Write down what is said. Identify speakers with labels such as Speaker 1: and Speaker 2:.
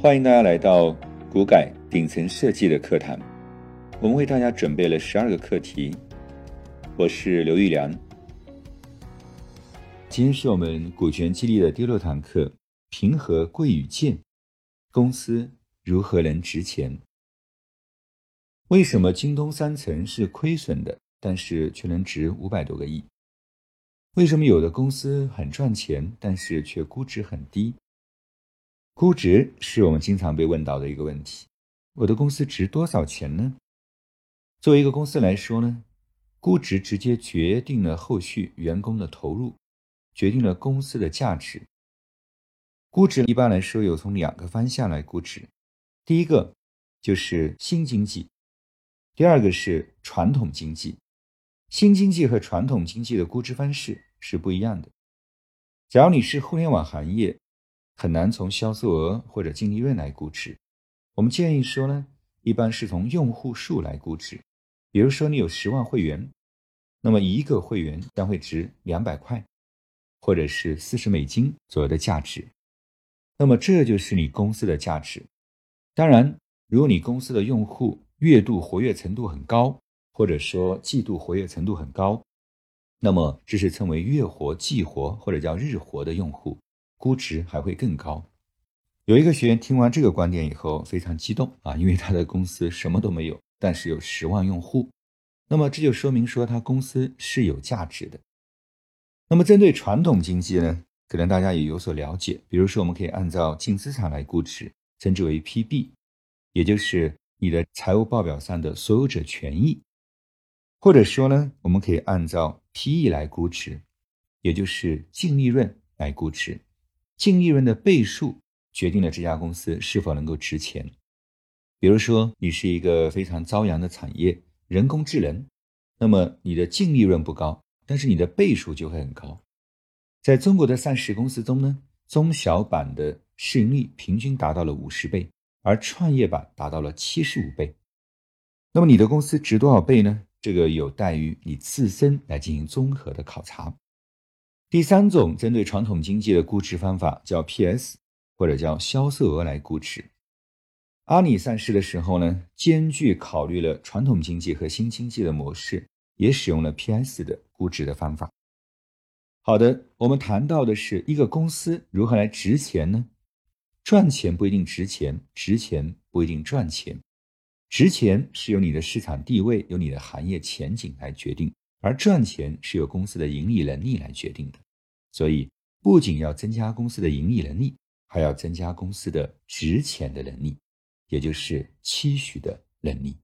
Speaker 1: 欢迎大家来到股改顶层设计的课堂，我们为大家准备了十二个课题。我是刘玉良，今天是我们股权激励的第六堂课，平和贵与贱，公司如何能值钱？为什么京东三层是亏损的，但是却能值五百多个亿？为什么有的公司很赚钱，但是却估值很低？估值是我们经常被问到的一个问题。我的公司值多少钱呢？作为一个公司来说呢，估值直接决定了后续员工的投入，决定了公司的价值。估值一般来说有从两个方向来估值，第一个就是新经济，第二个是传统经济。新经济和传统经济的估值方式是不一样的。假如你是互联网行业，很难从销售额或者净利润来估值。我们建议说呢，一般是从用户数来估值。比如说你有十万会员，那么一个会员将会值两百块，或者是四十美金左右的价值。那么这就是你公司的价值。当然，如果你公司的用户月度活跃程度很高，或者说季度活跃程度很高，那么这是称为月活、季活或者叫日活的用户。估值还会更高。有一个学员听完这个观点以后非常激动啊，因为他的公司什么都没有，但是有十万用户，那么这就说明说他公司是有价值的。那么针对传统经济呢，可能大家也有所了解，比如说我们可以按照净资产来估值，称之为 PB，也就是你的财务报表上的所有者权益，或者说呢，我们可以按照 PE 来估值，也就是净利润来估值。净利润的倍数决定了这家公司是否能够值钱。比如说，你是一个非常朝阳的产业，人工智能，那么你的净利润不高，但是你的倍数就会很高。在中国的上市公司中呢，中小板的市盈率平均达到了五十倍，而创业板达到了七十五倍。那么你的公司值多少倍呢？这个有待于你自身来进行综合的考察。第三种针对传统经济的估值方法叫 PS，或者叫销售额来估值。阿里上市的时候呢，兼具考虑了传统经济和新经济的模式，也使用了 PS 的估值的方法。好的，我们谈到的是一个公司如何来值钱呢？赚钱不一定值钱，值钱不一定赚钱。值钱是由你的市场地位、由你的行业前景来决定，而赚钱是由公司的盈利能力来决定的。所以，不仅要增加公司的盈利能力，还要增加公司的值钱的能力，也就是期许的能力。